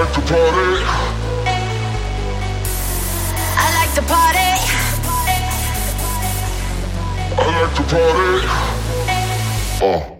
like to party. I like to party. I like to party. Uh.